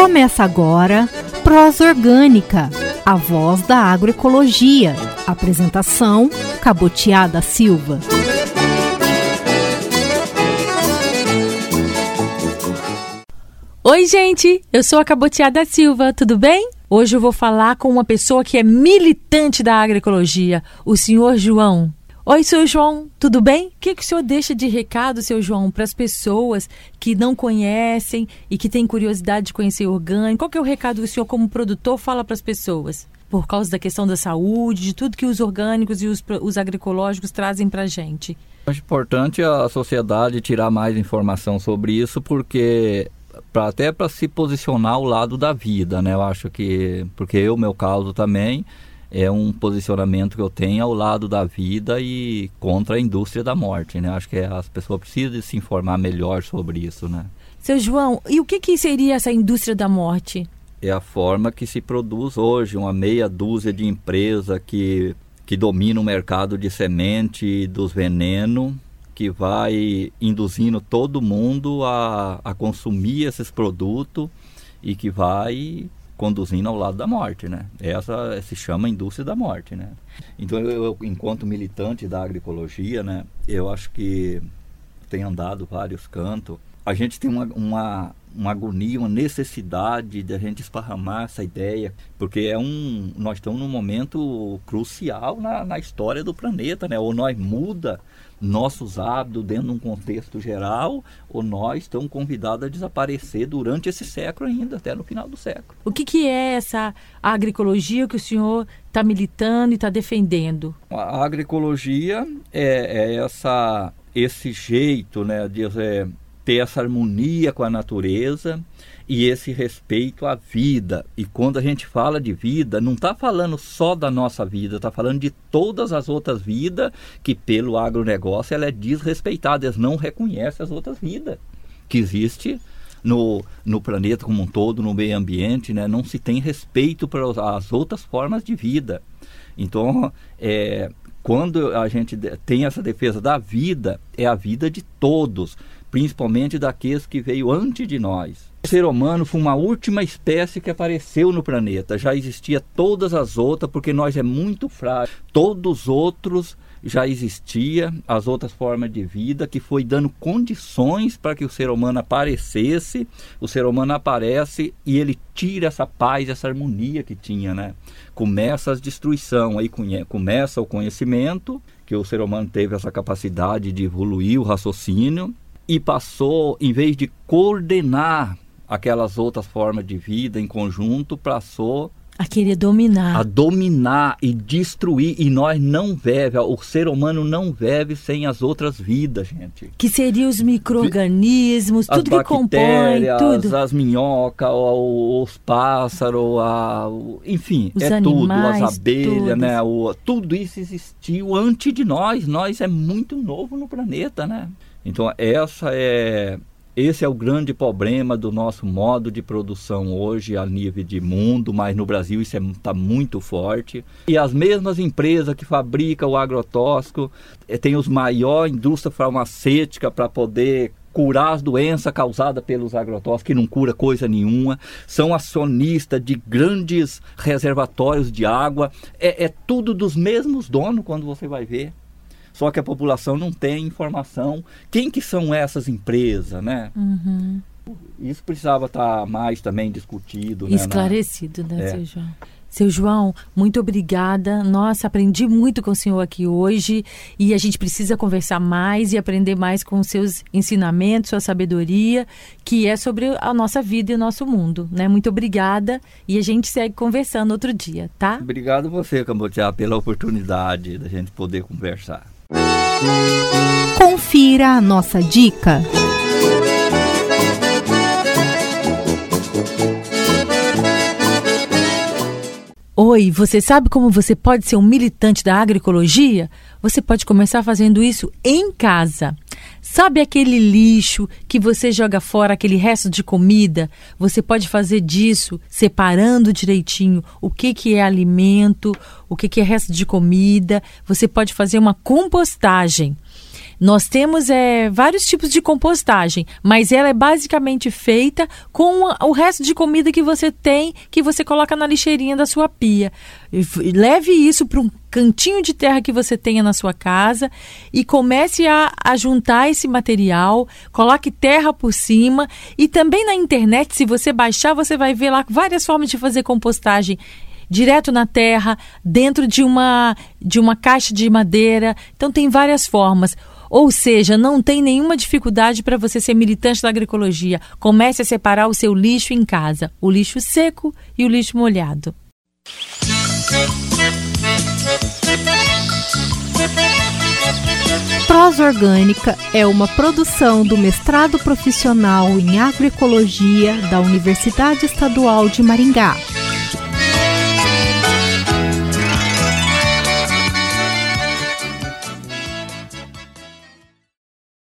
Começa agora Prosa Orgânica, a voz da agroecologia. Apresentação: Cabotiada Silva. Oi, gente! Eu sou a Cabotiada Silva, tudo bem? Hoje eu vou falar com uma pessoa que é militante da agroecologia, o senhor João. Oi, seu João, tudo bem? O que, que o senhor deixa de recado, seu João, para as pessoas que não conhecem e que têm curiosidade de conhecer o orgânico? Qual que é o recado que o senhor, como produtor, fala para as pessoas? Por causa da questão da saúde, de tudo que os orgânicos e os, os agroecológicos trazem para a gente. Acho importante a sociedade tirar mais informação sobre isso, porque pra, até para se posicionar ao lado da vida, né? Eu acho que, porque eu, meu caso também, é um posicionamento que eu tenho ao lado da vida e contra a indústria da morte, né? Acho que as pessoas precisam se informar melhor sobre isso, né? Seu João, e o que, que seria essa indústria da morte? É a forma que se produz hoje, uma meia dúzia de empresas que, que domina o mercado de semente e dos venenos, que vai induzindo todo mundo a, a consumir esses produtos e que vai conduzindo ao lado da morte, né? Essa se chama indústria da morte, né? Então eu, eu enquanto militante da agroecologia, né, eu acho que tem andado vários cantos. A gente tem uma, uma, uma agonia, uma necessidade de a gente esparramar essa ideia, porque é um, nós estamos num momento crucial na, na história do planeta, né? Ou nós muda nossos hábitos dentro de um contexto geral, ou nós estamos convidados a desaparecer durante esse século ainda, até no final do século. O que, que é essa agroecologia que o senhor está militando e está defendendo? A agroecologia é, é, essa, esse jeito né, de é, ter essa harmonia com a natureza, e esse respeito à vida. E quando a gente fala de vida, não está falando só da nossa vida, está falando de todas as outras vidas que pelo agronegócio ela é desrespeitada, eles não reconhecem as outras vidas que existe no, no planeta como um todo, no meio ambiente, né? não se tem respeito para as outras formas de vida. Então, é, quando a gente tem essa defesa da vida, é a vida de todos, principalmente daqueles que veio antes de nós. O ser humano foi uma última espécie que apareceu no planeta. Já existia todas as outras, porque nós é muito frágil. Todos os outros já existia, as outras formas de vida, que foi dando condições para que o ser humano aparecesse. O ser humano aparece e ele tira essa paz, essa harmonia que tinha, né? Começa a destruição, aí começa o conhecimento, que o ser humano teve essa capacidade de evoluir o raciocínio e passou, em vez de coordenar aquelas outras formas de vida em conjunto, passou a querer dominar. A dominar e destruir. E nós não veve, o ser humano não vive sem as outras vidas, gente. Que seriam os micro-organismos, tudo que compõe, tudo. As minhocas, os pássaros, a, enfim, os é animais, tudo, as abelhas, né? O, tudo isso existiu antes de nós. Nós é muito novo no planeta, né? Então essa é esse é o grande problema do nosso modo de produção hoje a nível de mundo, mas no Brasil isso está é, muito forte. E as mesmas empresas que fabricam o agrotóxico eh, têm os maiores indústria farmacêutica para poder curar as doenças causadas pelos agrotóxicos, que não cura coisa nenhuma, são acionistas de grandes reservatórios de água, é, é tudo dos mesmos donos quando você vai ver. Só que a população não tem informação. Quem que são essas empresas, né? Uhum. Isso precisava estar mais também discutido. Né, Esclarecido, né, é. seu João? Seu João, muito obrigada. Nossa, aprendi muito com o senhor aqui hoje e a gente precisa conversar mais e aprender mais com os seus ensinamentos, sua sabedoria, que é sobre a nossa vida e o nosso mundo, né? Muito obrigada e a gente segue conversando outro dia, tá? Obrigado você, Cambotiá, pela oportunidade da gente poder conversar. Confira a nossa dica. Oi, você sabe como você pode ser um militante da agroecologia? Você pode começar fazendo isso em casa. Sabe aquele lixo que você joga fora, aquele resto de comida? Você pode fazer disso separando direitinho o que, que é alimento, o que, que é resto de comida. Você pode fazer uma compostagem. Nós temos é, vários tipos de compostagem, mas ela é basicamente feita com o resto de comida que você tem, que você coloca na lixeirinha da sua pia. Leve isso para um cantinho de terra que você tenha na sua casa e comece a, a juntar esse material, coloque terra por cima e também na internet, se você baixar, você vai ver lá várias formas de fazer compostagem direto na terra, dentro de uma de uma caixa de madeira. Então tem várias formas. Ou seja, não tem nenhuma dificuldade para você ser militante da agroecologia. Comece a separar o seu lixo em casa, o lixo seco e o lixo molhado. Prosa Orgânica é uma produção do mestrado profissional em agroecologia da Universidade Estadual de Maringá